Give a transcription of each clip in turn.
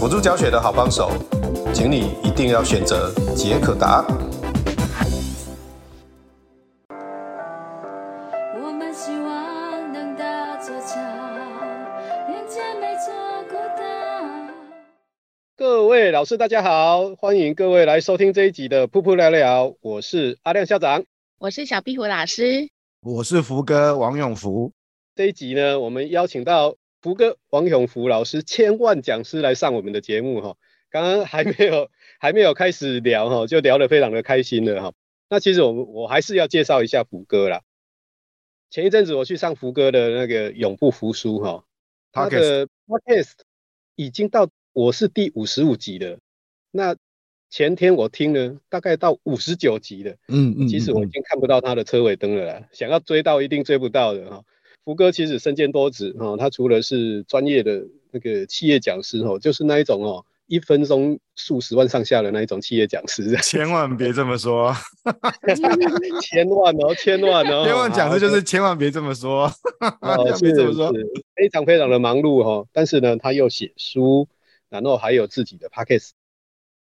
辅助教学的好帮手，请你一定要选择杰可达。各位老师，大家好，欢迎各位来收听这一集的噗噗聊聊。我是阿亮校长，我是小壁虎老师，我是福哥王永福。这一集呢，我们邀请到福哥王永福老师，千万讲师来上我们的节目哈。刚刚还没有还没有开始聊哈，就聊得非常的开心了哈。那其实我们我还是要介绍一下福哥啦。前一阵子我去上福哥的那个永不服输哈，他的 podcast 已经到。我是第五十五集了，那前天我听了大概到五十九集的，嗯嗯，其实我已经看不到他的车尾灯了啦，想要追到一定追不到的哈。福哥其实身兼多职哈，他除了是专业的那个企业讲师哦，就是那一种哦。一分钟数十万上下的那一种企业讲师，千万别这么说，千万哦，千万哦，千万讲师就是千万别这么说，哦，别这么说，非常非常的忙碌哈，但是呢，他又写书。然后还有自己的 p a c k a g e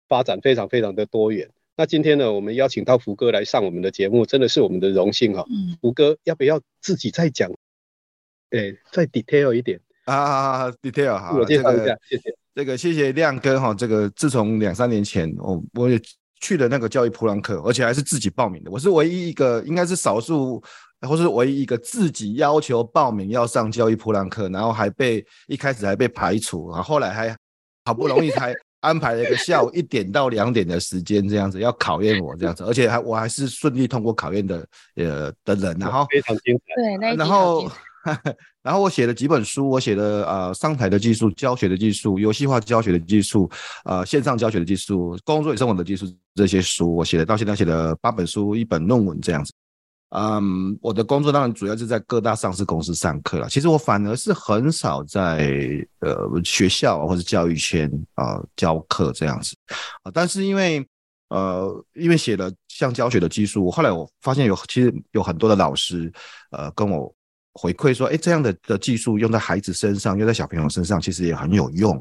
发展非常非常的多元。那今天呢，我们邀请到福哥来上我们的节目，真的是我们的荣幸哈、哦。嗯。福哥要不要自己再讲？哎，再 detail 一点啊，detail 好。我介绍一下，这个、谢谢。这个谢谢亮哥哈。这个自从两三年前，我我也去了那个教育普朗克，而且还是自己报名的。我是唯一一个，应该是少数，或是唯一一个自己要求报名要上教育普朗克，然后还被一开始还被排除，然后后来还。好不容易才安排了一个下午一点到两点的时间，这样子要考验我这样子，而且还我还是顺利通过考验的呃的人，然后非常精彩，对，那然后 然后我写了几本书，我写了呃上台的技术、教学的技术、游戏化教学的技术、呃线上教学的技术、工作与生活的技术这些书，我写了到现在写了八本书、一本论文这样子。嗯，我的工作当然主要是在各大上市公司上课了。其实我反而是很少在呃学校或者教育圈啊、呃、教课这样子啊。但是因为呃因为写了像教学的技术，后来我发现有其实有很多的老师呃跟我回馈说，哎，这样的的技术用在孩子身上，用在小朋友身上，其实也很有用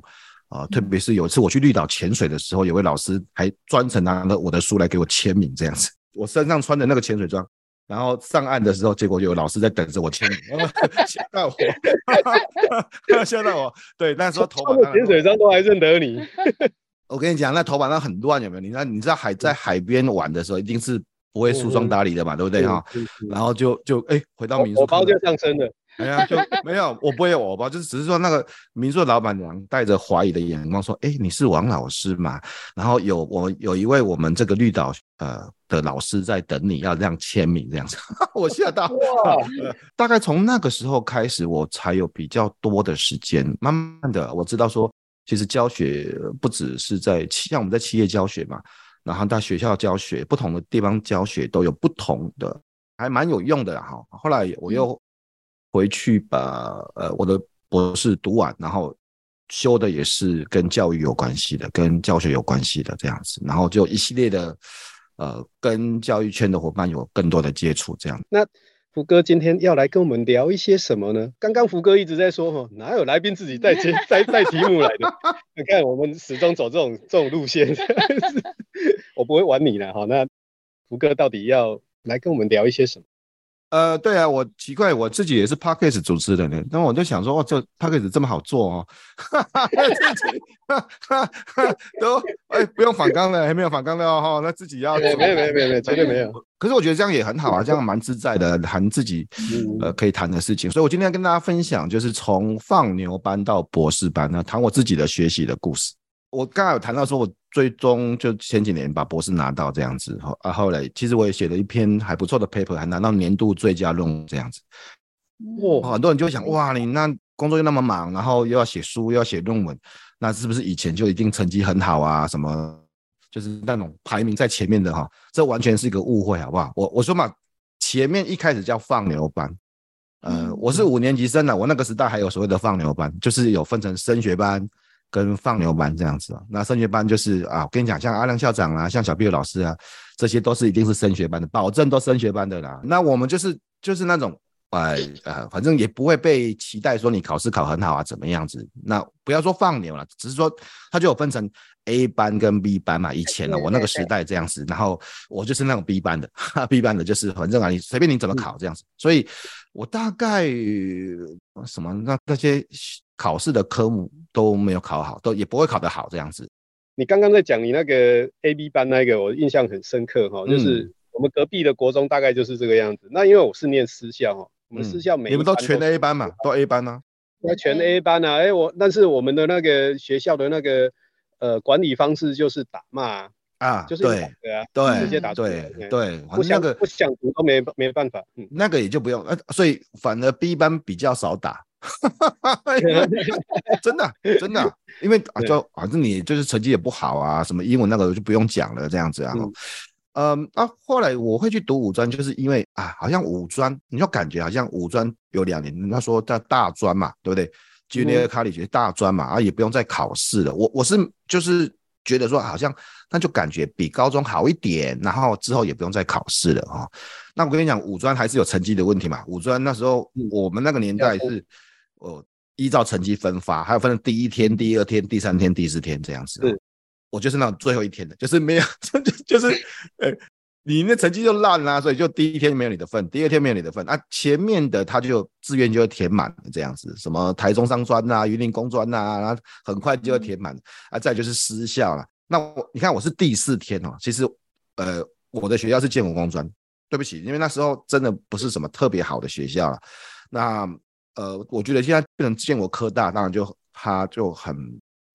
啊、呃。特别是有一次我去绿岛潜水的时候，有位老师还专程拿了我的书来给我签名，这样子。我身上穿的那个潜水装。然后上岸的时候，结果有老师在等着我签名，吓到我，吓到我。对，那时候头发潜水装都还认得你。我跟你讲，那头发上很乱，有没有？你那你知道海在海边玩的时候，一定是不会梳妆打理的嘛，对不对哈？然后就就哎，回到民宿，我包就上身了。哎呀，就没有，我不会有我包，就是只是说那个民宿的老板娘带着怀疑的眼光说：“哎，你是王老师嘛？”然后有我有一位我们这个绿岛呃的老师在等你要这样签名这样子，我吓到。哇！大概从那个时候开始，我才有比较多的时间，慢慢的我知道说，其实教学不只是在像我们在企业教学嘛，然后在学校教学，不同的地方教学都有不同的，还蛮有用的哈。后来我又。回去把呃我的博士读完，然后修的也是跟教育有关系的，跟教学有关系的这样子，然后就一系列的呃跟教育圈的伙伴有更多的接触这样。那福哥今天要来跟我们聊一些什么呢？刚刚福哥一直在说哈，哪有来宾自己带题 带带题目来的？你看我们始终走这种这种路线，我不会玩你了哈。那福哥到底要来跟我们聊一些什么？呃，对啊，我奇怪，我自己也是 Podcast 主持人呢，那我就想说，哇，这 Podcast 这么好做哦，哈哈哈哈哈，都哎不用反纲了，还没有反纲了哦，哈，那自己要没有没有没有没有绝对没有。可是我觉得这样也很好啊，这样蛮自在的，谈自己呃可以谈的事情。所以我今天要跟大家分享，就是从放牛班到博士班呢，谈我自己的学习的故事。我刚才有谈到说，我最终就前几年把博士拿到这样子，后啊后来其实我也写了一篇还不错的 paper，还拿到年度最佳论文这样子。哇，很多人就会想，哇，你那工作又那么忙，然后又要写书，又要写论文，那是不是以前就一定成绩很好啊？什么就是那种排名在前面的哈？这完全是一个误会，好不好？我我说嘛，前面一开始叫放牛班，呃，我是五年级生的，我那个时代还有所谓的放牛班，就是有分成升学班。跟放牛班这样子啊，那升学班就是啊，我跟你讲，像阿亮校长啊，像小毕老师啊，这些都是一定是升学班的，保证都升学班的啦。那我们就是就是那种，哎呃，反正也不会被期待说你考试考很好啊，怎么样子？那不要说放牛了，只是说它就有分成 A 班跟 B 班嘛。以前呢，我那个时代这样子，然后我就是那种 B 班的哈，B 班的就是反正啊，你随便你怎么考这样子。所以我大概什么那那些。考试的科目都没有考好，都也不会考得好这样子。你刚刚在讲你那个 A B 班那个，我印象很深刻哈，就是我们隔壁的国中大概就是这个样子。那因为我是念私校哈，我们私校每、嗯、你们都全 A 班嘛，都 A 班啊，那全 A 班啊。哎、欸，我但是我们的那个学校的那个呃管理方式就是打骂啊，就是对啊，对，直接打对对，不想、那个、不想读都没没办法，嗯，那个也就不用，呃，所以反而 B 班比较少打。真的真的，因为啊，就反正你就是成绩也不好啊，什么英文那个就不用讲了，这样子啊。嗯，啊，后来我会去读五专，就是因为啊，好像五专，你就感觉好像五专有两年，那说在大专嘛，对不对？Junior College 大专嘛，啊，也不用再考试了。我我是就是觉得说，好像那就感觉比高中好一点，然后之后也不用再考试了啊。那我跟你讲，五专还是有成绩的问题嘛。五专那时候我们那个年代是。哦，依照成绩分发，还有分成第一天、第二天、第三天、第四天这样子。是，我就是那种最后一天的，就是没有，就就是，呃，你那成绩就烂啦，所以就第一天没有你的份，第二天没有你的份啊。前面的他就志愿就会填满这样子，什么台中商专呐、云林工专呐，然后很快就会填满啊。再就是私校了，那我你看我是第四天哦，其实呃，我的学校是建国工专，对不起，因为那时候真的不是什么特别好的学校了，那。呃，我觉得现在变成建国科大，当然就他就很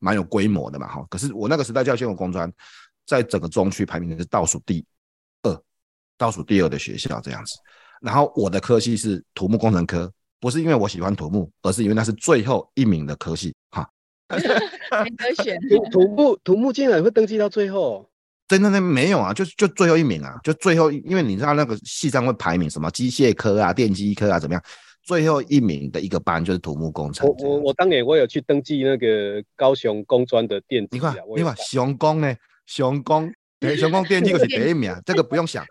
蛮有规模的嘛，哈。可是我那个时代叫建国工专，在整个中区排名是倒数第二，倒数第二的学校这样子。然后我的科系是土木工程科，不是因为我喜欢土木，而是因为那是最后一名的科系，哈。没得选。土木土木竟然会登记到最后？真的那没有啊，就就最后一名啊，就最后，因为你知道那个系上会排名什么机械科啊、电机科啊怎么样？最后一名的一个班就是土木工程。我我我当年我有去登记那个高雄工专的电机。你看，你看雄工呢？雄工对雄工电机是第一名，这个不用想。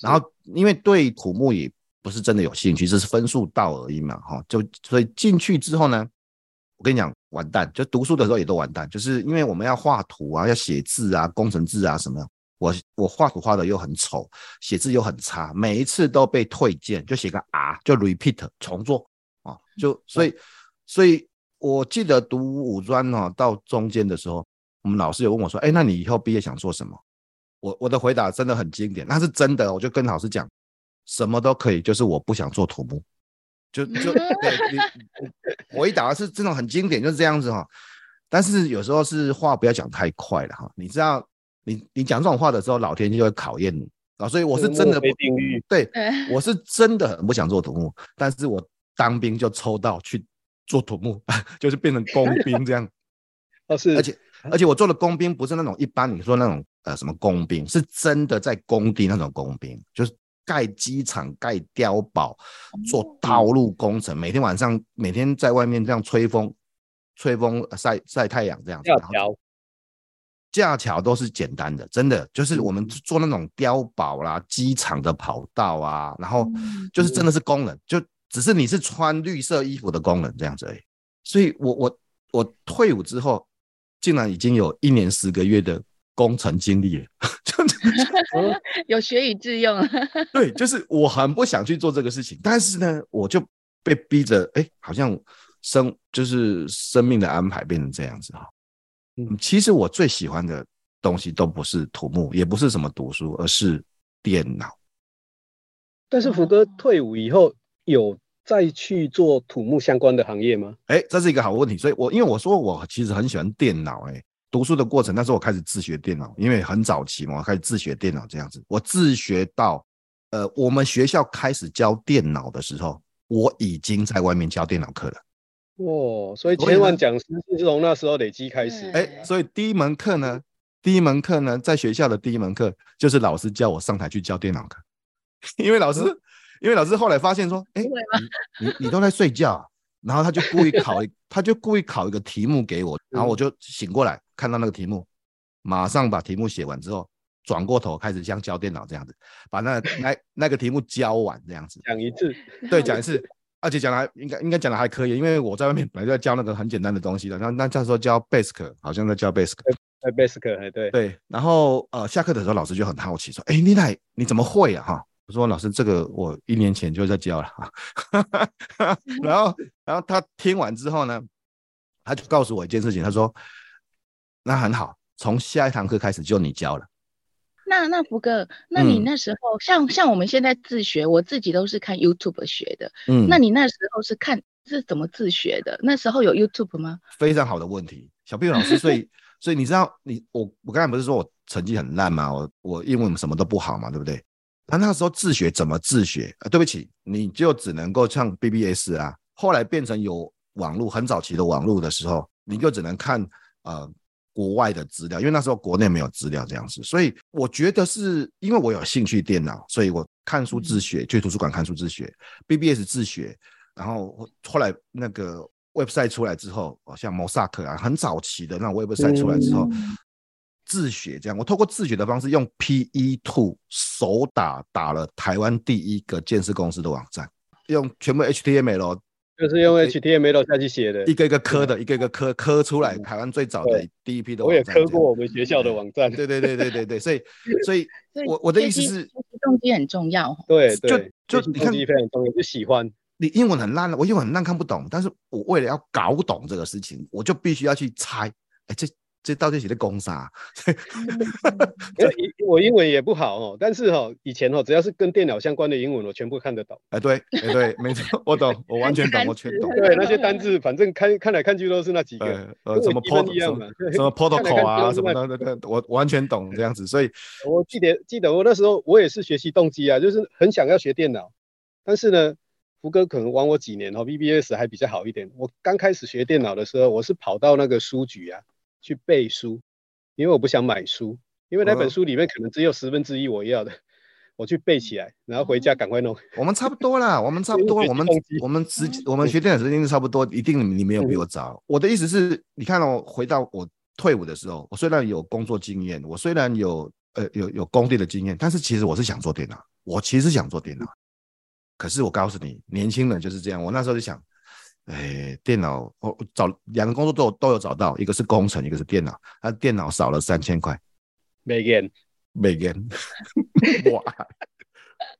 然后因为对土木也不是真的有兴趣，只是分数到而已嘛，哈。就所以进去之后呢，我跟你讲，完蛋，就读书的时候也都完蛋，就是因为我们要画图啊，要写字啊，工程字啊什么。我我画图画的又很丑，写字又很差，每一次都被退件，就写个 R 就 repeat 重做啊，就所以所以我记得读五专哦，到中间的时候，我们老师有问我说，哎，那你以后毕业想做什么？我我的回答真的很经典，那是真的，我就跟老师讲，什么都可以，就是我不想做土木，就就 对你我一答是这种很经典，就是这样子哈。但是有时候是话不要讲太快了哈，你知道。你你讲这种话的时候，老天就会考验你啊！所以我是真的不 对，我是真的很不想做土木，但是我当兵就抽到去做土木，就是变成工兵这样。而且而且我做的工兵不是那种一般你说那种呃什么工兵，是真的在工地那种工兵，就是盖机场、盖碉堡、做道路工程，每天晚上每天在外面这样吹风、吹风晒晒太阳这样子。架桥都是简单的，真的就是我们做那种碉堡啦、机场的跑道啊，然后就是真的是工人，就只是你是穿绿色衣服的工人这样子而已。所以我我我退伍之后，竟然已经有一年十个月的工程经历，有学以致用。对，就是我很不想去做这个事情，但是呢，我就被逼着，哎，好像生就是生命的安排变成这样子哈。嗯，其实我最喜欢的东西都不是土木，也不是什么读书，而是电脑。但是福哥退伍以后有再去做土木相关的行业吗？哎，这是一个好问题。所以我因为我说我其实很喜欢电脑，哎。读书的过程，那时候我开始自学电脑，因为很早期嘛，我开始自学电脑这样子。我自学到，呃，我们学校开始教电脑的时候，我已经在外面教电脑课了。哇，所以千万讲师是从那时候累积开始。哎，所以第一门课呢，第一门课呢，在学校的第一门课就是老师叫我上台去教电脑课，因为老师，因为老师后来发现说，哎，你你你都在睡觉。然后他就故意考一，他就故意考一个题目给我，然后我就醒过来，看到那个题目，马上把题目写完之后，转过头开始像教电脑这样子，把那那那个题目教完这样子。讲一次，对，讲一次，而且讲的还应该应该讲的还可以，因为我在外面本来就在教那个很简单的东西的，然后那那时候教 Basic，好像在教 Basic，哎，Basic，哎，对对，然后呃下课的时候老师就很好奇说，哎，你来你怎么会啊哈？我说老师，这个我一年前就在教了啊，然后，然后他听完之后呢，他就告诉我一件事情，他说，那很好，从下一堂课开始就你教了。那那福哥，那你那时候、嗯、像像我们现在自学，我自己都是看 YouTube 学的，嗯，那你那时候是看是怎么自学的？那时候有 YouTube 吗？非常好的问题，小屁老师，所以 所以你知道你我我刚才不是说我成绩很烂吗？我我英文什么都不好嘛，对不对？他那时候自学怎么自学？啊，对不起，你就只能够像 BBS 啊，后来变成有网络，很早期的网络的时候，你就只能看呃国外的资料，因为那时候国内没有资料这样子。所以我觉得是因为我有兴趣电脑，所以我看书自学，去图书馆看书自学，BBS 自学，然后后来那个 website 出来之后，像 Mosaic 啊，很早期的那 website 出来之后。嗯自学这样，我透过自学的方式，用 PE Two 手打打了台湾第一个建设公司的网站，用全部 HTML，就是用 HTML 下去写的，一个一个刻的，一个一个刻刻出来，台湾最早的第一批的网站。我也刻过我们学校的网站。对对对对对对，所以 所以，我我的意思是，动机很重要。对对，就就你看，动机非常重要，就喜欢。你英文很烂了，我英文很烂，看不懂，但是我为了要搞懂这个事情，我就必须要去猜，哎这。这到底写的公啥？我英文也不好哦，但是哦，以前哦，只要是跟电脑相关的英文，我全部看得懂。哎，对，哎，对，没错，我懂，我完全懂，我全懂。对，那些单字，反正看看来看去都是那几个，呃，什么 protocol 什么 protocol 啊，什么的，我完全懂这样子。所以，我记得记得我那时候我也是学习动机啊，就是很想要学电脑，但是呢，福哥可能玩我几年哦，BBS 还比较好一点。我刚开始学电脑的时候，我是跑到那个书局啊。去背书，因为我不想买书，因为那本书里面可能只有十分之一我要的，我去背起来，然后回家赶快弄。我们差不多啦，我们差不 多，我们我们时我们学电脑时间是差不多，一定你没有比我早。我的意思是，你看我，回到我退伍的时候，我虽然有工作经验，我虽然有呃有有工地的经验，但是其实我是想做电脑，我其实想做电脑，可是我告诉你，年轻人就是这样，我那时候就想。哎，电脑我找两个工作都有都有找到，一个是工程，一个是电脑。他电脑少了三千块，每个人每个人，哇，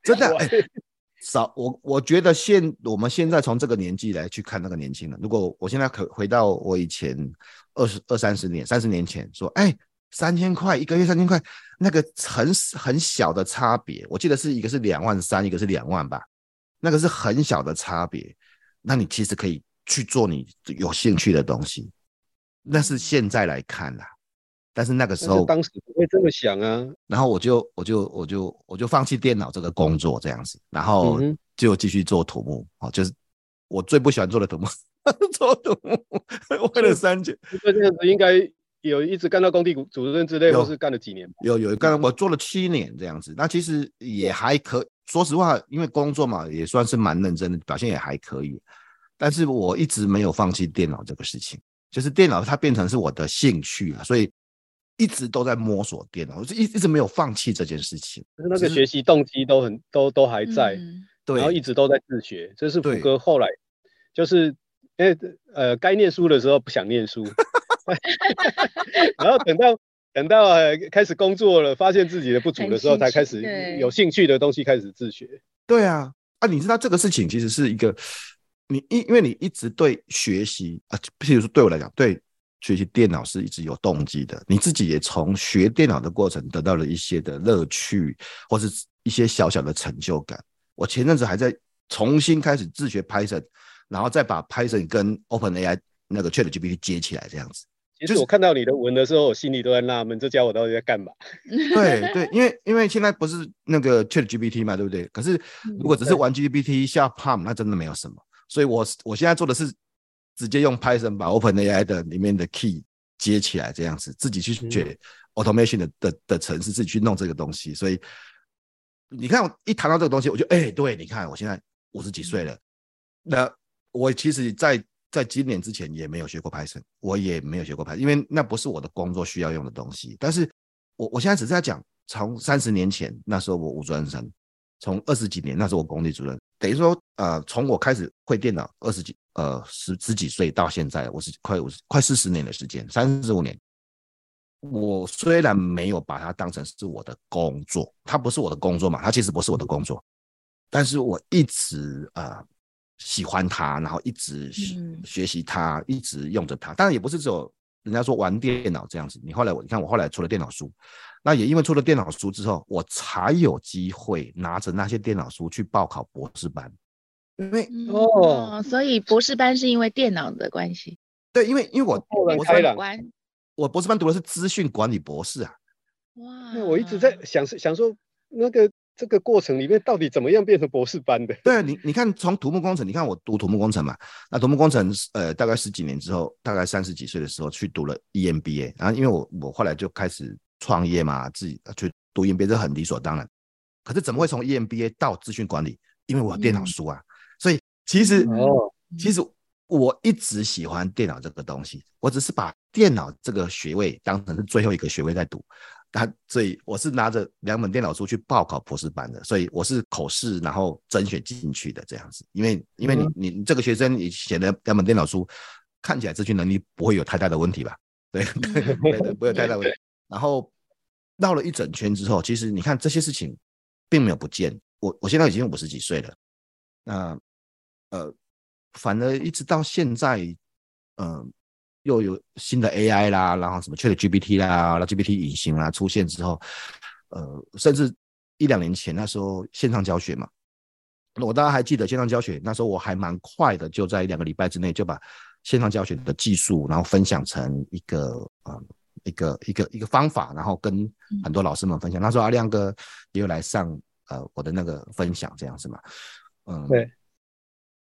真的哎，少我我觉得现我们现在从这个年纪来去看那个年轻人，如果我现在可回到我以前二十二三十年三十年前说，哎，三千块一个月三千块，那个很很小的差别，我记得是一个是两万三，一个是两万吧，那个是很小的差别。那你其实可以去做你有兴趣的东西，那是现在来看啦。但是那个时候，当时不会这么想啊。然后我就我就我就我就放弃电脑这个工作这样子，然后就继续做土木哦，就是我最不喜欢做的土木，做土木为了三千。这样子应该有一直干到工地主任之类，或是干了几年？有有干，我做了七年这样子。那其实也还可。说实话，因为工作嘛，也算是蛮认真的，表现也还可以。但是我一直没有放弃电脑这个事情，就是电脑它变成是我的兴趣了，所以一直都在摸索电脑，我就一一直没有放弃这件事情。就是那个学习动机都很都都还在，对，然后一直都在自学。这是福哥后来就是，哎呃，该念书的时候不想念书，然后等到等到开始工作了，发现自己的不足的时候，才开始有兴趣的东西开始自学。对啊，啊，你知道这个事情其实是一个，你因因为你一直对学习啊，譬如说对我来讲，对学习电脑是一直有动机的。你自己也从学电脑的过程得到了一些的乐趣，或是一些小小的成就感。我前阵子还在重新开始自学 Python，然后再把 Python 跟 OpenAI 那个 ChatGPT 接起来，这样子。其实我看到你的文的时候，我心里都在纳闷，这家伙到底在干嘛？对对，因为因为现在不是那个 ChatGPT 嘛，对不对？可是如果只是玩 GPT 下 Palm，那真的没有什么。所以我我现在做的是直接用 Python 把 OpenAI 的里面的 key 接起来，这样子自己去学 automation 的的的程式，自己去弄这个东西。所以你看，我一谈到这个东西，我就哎、欸，对，你看我现在五十几岁了，那我其实，在在今年之前也没有学过 Python，我也没有学过 Python，因为那不是我的工作需要用的东西。但是我我现在只是在讲，从三十年前那时候我五专生，从二十几年那时候我工地主任，等于说呃，从我开始会电脑二十几呃十十几岁到现在，我是快五十快四十年的时间，三十五年。我虽然没有把它当成是我的工作，它不是我的工作嘛，它其实不是我的工作，但是我一直呃。喜欢它，然后一直学习它，嗯、一直用着它。当然也不是只有人家说玩电脑这样子。你后来我，你看我后来出了电脑书，那也因为出了电脑书之后，我才有机会拿着那些电脑书去报考博士班。因为哦，所以博士班是因为电脑的关系。对，因为因为我博士班，我博士班读的是资讯管理博士啊。哇，我一直在想想说那个。这个过程里面到底怎么样变成博士班的？对啊，你你看从土木工程，你看我读土木工程嘛，那土木工程呃大概十几年之后，大概三十几岁的时候去读了 EMBA，然后因为我我后来就开始创业嘛，自己去读 EMBA 这很理所当然。可是怎么会从 EMBA 到资讯管理？因为我有电脑书啊，嗯、所以其实哦，其实我一直喜欢电脑这个东西，我只是把电脑这个学位当成是最后一个学位在读。他所以我是拿着两本电脑书去报考博士班的，所以我是口试然后甄选进去的这样子。因为因为你你你这个学生你写的两本电脑书，看起来资讯能力不会有太大的问题吧？对 对对，不会有太大问题。然后绕了一整圈之后，其实你看这些事情并没有不见。我我现在已经五十几岁了，那呃，反而一直到现在，嗯、呃。又有新的 AI 啦，然后什么 ChatGPT 啦，然后 GPT 隐形啦出现之后，呃，甚至一两年前那时候线上教学嘛，我大家还记得线上教学那时候我还蛮快的，就在两个礼拜之内就把线上教学的技术，然后分享成一个呃一个一个一个方法，然后跟很多老师们分享。那时候阿亮哥也有来上呃我的那个分享这样子嘛，嗯，对，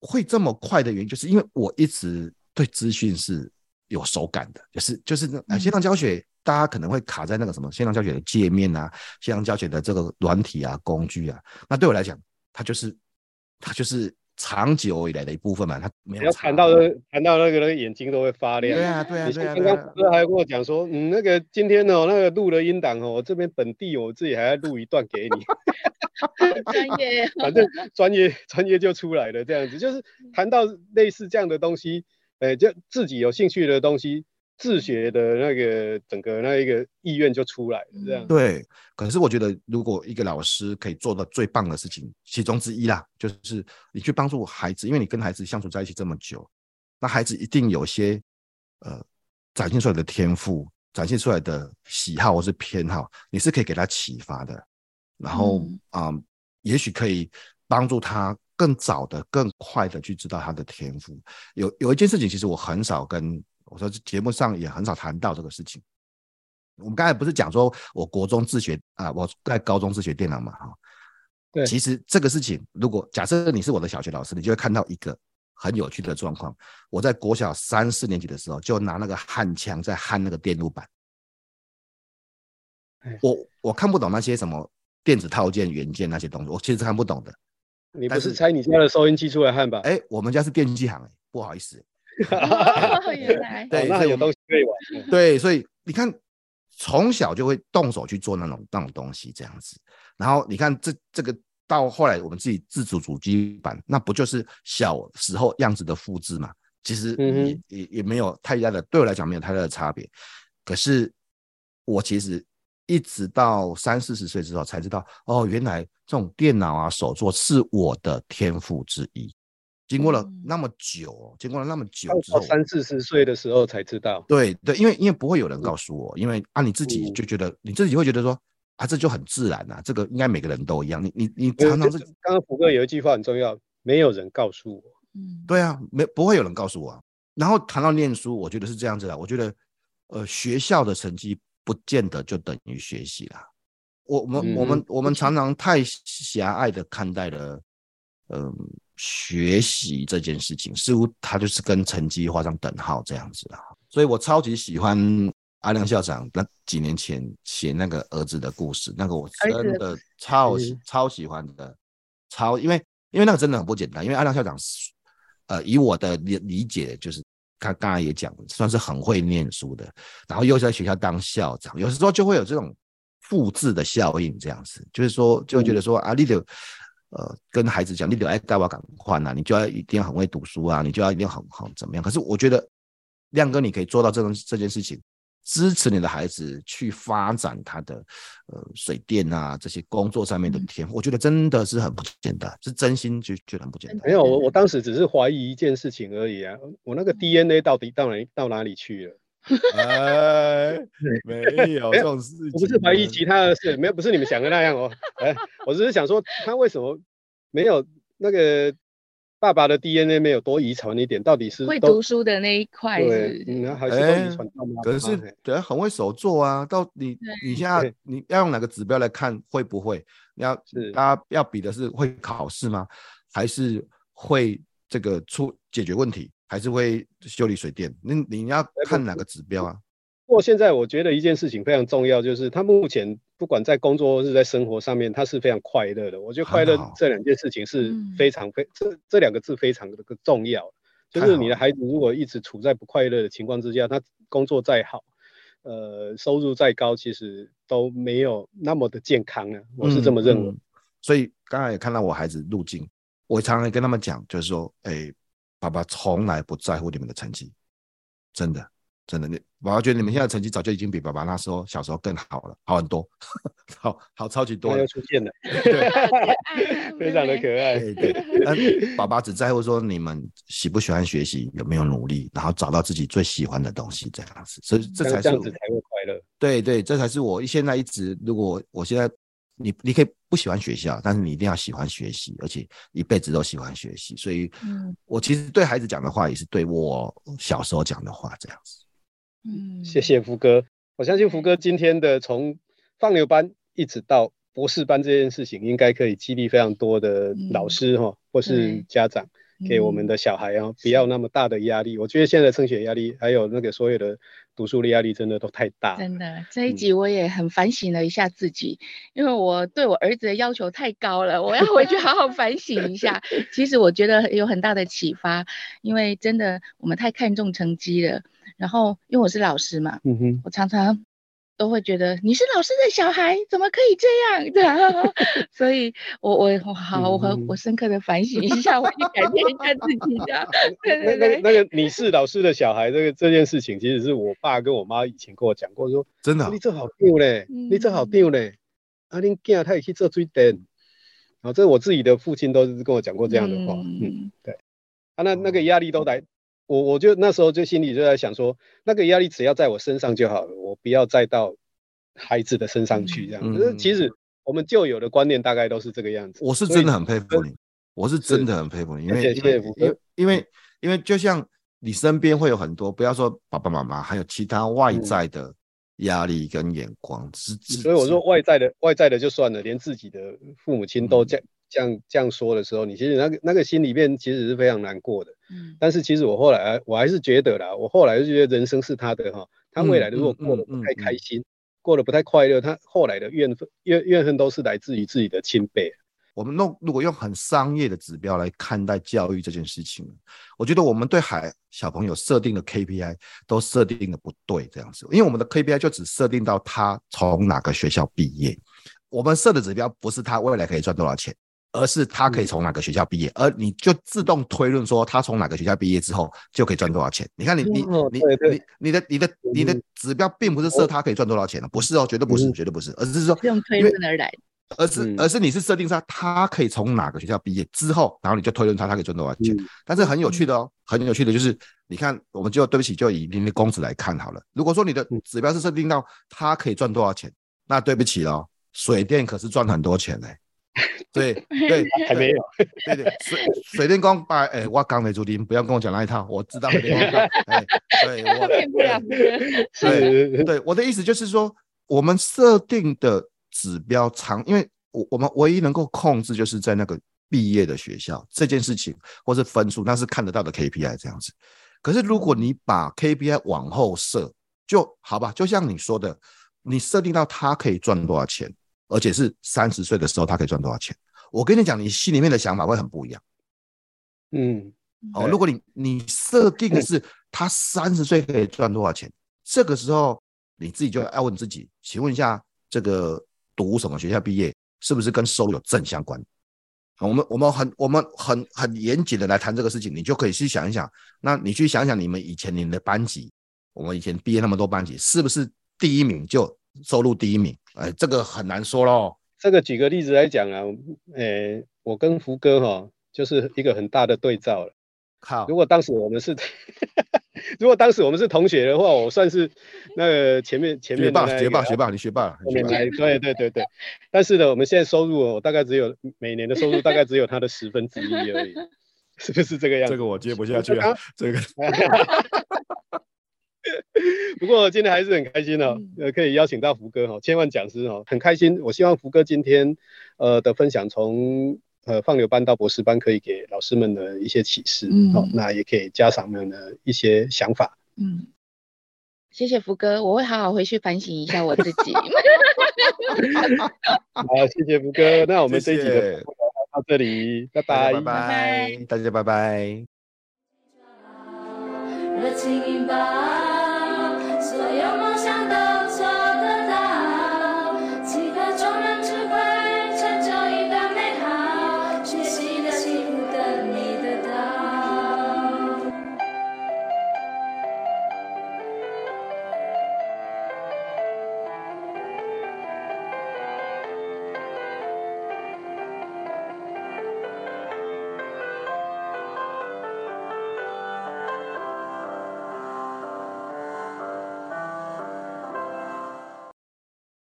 会这么快的原因就是因为我一直对资讯是。有手感的，就是就是那线上教学，嗯、大家可能会卡在那个什么线上教学的界面啊，线上教学的这个软体啊、工具啊。那对我来讲，它就是它就是长久以来的一部分嘛。它没有谈到那谈到那个那个眼睛都会发亮。对啊对啊对啊。刚刚不是还跟我讲说，嗯，那个今天哦，那个录了音档哦，我这边本地我自己还要录一段给你。专业，反正专业专业就出来了，这样子就是谈到类似这样的东西。哎，就自己有兴趣的东西，自学的那个整个那一个意愿就出来了，这样。对，可是我觉得，如果一个老师可以做到最棒的事情，其中之一啦，就是你去帮助孩子，因为你跟孩子相处在一起这么久，那孩子一定有些呃展现出来的天赋，展现出来的喜好或是偏好，你是可以给他启发的，然后啊、嗯呃，也许可以帮助他。更早的、更快的去知道他的天赋。有有一件事情，其实我很少跟我说，节目上也很少谈到这个事情。我们刚才不是讲说，我国中自学啊，我在高中自学电脑嘛，哈。对。其实这个事情，如果假设你是我的小学老师，你就会看到一个很有趣的状况。我在国小三四年级的时候，就拿那个焊枪在焊那个电路板。我我看不懂那些什么电子套件、元件那些东西，我其实是看不懂的。你不是拆你家的收音机出来焊吧？哎，我们家是电机行，哎，不好意思。原来对，那有东西可以玩。对，所以你看，从小就会动手去做那种那种东西，这样子。然后你看这这个到后来我们自己自主主机板，那不就是小时候样子的复制嘛？其实也也也没有太大的，对我来讲没有太大的差别。可是我其实一直到三四十岁之后才知道，哦，原来这种电脑啊、手作是我的天赋之一。经过了那么久，经过了那么久之后，三四十岁的时候才知道。对对，因为因为不会有人告诉我，因为啊，你自己就觉得你自己会觉得说啊，这就很自然啊，这个应该每个人都一样。你你你常常是刚刚福哥有一句话很重要，没有人告诉我。嗯，对啊，没不会有人告诉我啊。然后谈到念书，我觉得是这样子的，我觉得呃，学校的成绩不见得就等于学习啦。我我们我们我们常常太狭隘的看待了，嗯。学习这件事情似乎它就是跟成绩画上等号这样子啊，所以我超级喜欢阿亮校长那几年前写那个儿子的故事，那个我真的超喜超喜欢的，超因为因为那个真的很不简单，因为阿亮校长呃以我的理理解就是他刚才也讲算是很会念书的，然后又在学校当校长，有时候就会有这种复制的效应这样子，就是说就会觉得说啊，你得。呃，跟孩子讲，你得爱带我赶快呐，你就要一定要很会读书啊，你就要一定要很好怎么样？可是我觉得亮哥，你可以做到这种这件事情，支持你的孩子去发展他的呃水电啊这些工作上面的天赋，我觉得真的是很不简单，是真心就觉得很不简单。没有，我我当时只是怀疑一件事情而已啊，我那个 DNA 到底到哪到哪里去了？哎，没有这种事情，我不是怀疑其他的事，没有，不是你们想的那样哦。哎，我只是想说，他为什么没有那个爸爸的 DNA 没有多遗传一点？到底是会读书的那一块？对，嗯，还是都遗传到吗？可是对，很会手做啊。到你你现在你要用哪个指标来看会不会？你要是大家要比的是会考试吗？还是会这个出解决问题？还是会修理水电，那你要看哪个指标啊？不过现在我觉得一件事情非常重要，就是他目前不管在工作或是在生活上面，他是非常快乐的。我觉得快乐这两件事情是非常非这这两个字非常的重要。就是你的孩子如果一直处在不快乐的情况之下，他工作再好，呃，收入再高，其实都没有那么的健康啊。我是这么认为。嗯嗯、所以刚才也看到我孩子路径，我常常跟他们讲，就是说，哎、欸。爸爸从来不在乎你们的成绩，真的，真的，你爸爸觉得你们现在成绩早就已经比爸爸那时候小时候更好了，好很多，好好超级多。又出现了，对，非常的可爱。对对，但爸爸只在乎说你们喜不喜欢学习，有没有努力，然后找到自己最喜欢的东西这样子，所以这才是这样子才会快乐。对对，这才是我现在一直，如果我现在。你你可以不喜欢学校，但是你一定要喜欢学习，而且一辈子都喜欢学习。所以，嗯，我其实对孩子讲的话，也是对我小时候讲的话，这样子。嗯，谢谢福哥。我相信福哥今天的从放牛班一直到博士班这件事情，应该可以激励非常多的老师哈，嗯，或是家长。给我们的小孩啊，不要那么大的压力。我觉得现在升学压力，还有那个所有的读书的压力，真的都太大。真的，这一集我也很反省了一下自己，因为我对我儿子的要求太高了，我要回去好好反省一下。其实我觉得有很大的启发，因为真的我们太看重成绩了。然后因为我是老师嘛，嗯哼，我常常。都会觉得你是老师的小孩，怎么可以这样的？所以我我好，我我深刻的反省一下，我去改变一下自己的。那那那个你是老师的小孩，这个这件事情，其实是我爸跟我妈以前跟我讲过，说真的、哦，你这好丢嘞，你这好丢嘞，啊，你囝他也去做水电，啊，这我自己的父亲都是跟我讲过这样的话，嗯，嗯对，啊，那那个压力都来。我我就那时候就心里就在想说，那个压力只要在我身上就好了，我不要再到孩子的身上去这样。可是、嗯、其实我们旧有的观念大概都是这个样子。我是真的很佩服你，我是真的很佩服你，因为因为因为因为就像你身边会有很多，不要说爸爸妈妈，还有其他外在的压力跟眼光。嗯、所以我说外在的外在的就算了，连自己的父母亲都这样。嗯这样这样说的时候，你其实那个那个心里面其实是非常难过的。嗯，但是其实我后来我还是觉得啦，我后来就觉得人生是他的哈，他未来如果过得不太开心，嗯嗯嗯嗯、过得不太快乐，他后来的怨愤怨怨恨都是来自于自己的亲辈。我们弄如果用很商业的指标来看待教育这件事情，我觉得我们对孩小朋友设定的 KPI 都设定的不对，这样子，因为我们的 KPI 就只设定到他从哪个学校毕业，我们设的指标不是他未来可以赚多少钱。而是他可以从哪个学校毕业，而你就自动推论说他从哪个学校毕业之后就可以赚多少钱。你看你你你你你的你的你的指标并不是设他可以赚多少钱的，不是哦，绝对不是，绝对不是，而是说用推论而来，而是而是你是设定上他可以从哪个学校毕业之后，然后你就推论他他可以赚多少钱。但是很有趣的哦，很有趣的就是你看，我们就对不起，就以您的公子来看好了。如果说你的指标是设定到他可以赚多少钱，那对不起喽，水电可是赚很多钱的。对对，还没有。对对，水水电工把哎，我刚没注定，不要跟我讲那一套，我知道水电工。哎，对我骗不了对对，我的意思就是说，我们设定的指标长，因为我我们唯一能够控制，就是在那个毕业的学校这件事情，或是分数，那是看得到的 KPI 这样子。可是如果你把 KPI 往后设，就好吧，就像你说的，你设定到他可以赚多少钱。而且是三十岁的时候，他可以赚多少钱？我跟你讲，你心里面的想法会很不一样。嗯，好，如果你你设定的是他三十岁可以赚多少钱，这个时候你自己就要问自己，请问一下，这个读什么学校毕业，是不是跟收入有正相关？我们我们很我们很很严谨的来谈这个事情，你就可以去想一想。那你去想想，你们以前你们的班级，我们以前毕业那么多班级，是不是第一名就收入第一名？哎，这个很难说喽。这个举个例子来讲啊，哎，我跟福哥哈，就是一个很大的对照了。好，如果当时我们是，如果当时我们是同学的话，我算是那个前面前面学霸，学霸，学霸，你学霸了。对对对对对。但是呢，我们现在收入我大概只有每年的收入大概只有他的十分之一而已，是不是这个样子？这个我接不下去啊，这个。不过今天还是很开心哦，呃，可以邀请到福哥哈，千万讲师哈，很开心。我希望福哥今天呃的分享，从呃放牛班到博士班，可以给老师们的一些启示，好、嗯，那也可以家长们的一些想法。嗯，谢谢福哥，我会好好回去反省一下我自己。好，谢谢福哥，那我们这一集就到这里，拜拜，拜拜，大家拜拜。